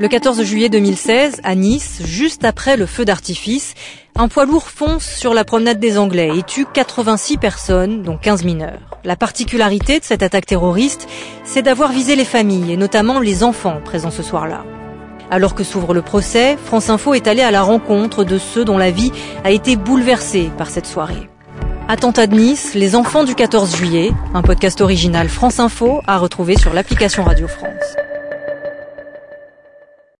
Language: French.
Le 14 juillet 2016, à Nice, juste après le feu d'artifice, un poids lourd fonce sur la promenade des Anglais et tue 86 personnes, dont 15 mineurs. La particularité de cette attaque terroriste, c'est d'avoir visé les familles et notamment les enfants présents ce soir-là. Alors que s'ouvre le procès, France Info est allé à la rencontre de ceux dont la vie a été bouleversée par cette soirée. Attentat de Nice, les enfants du 14 juillet, un podcast original France Info à retrouver sur l'application Radio France.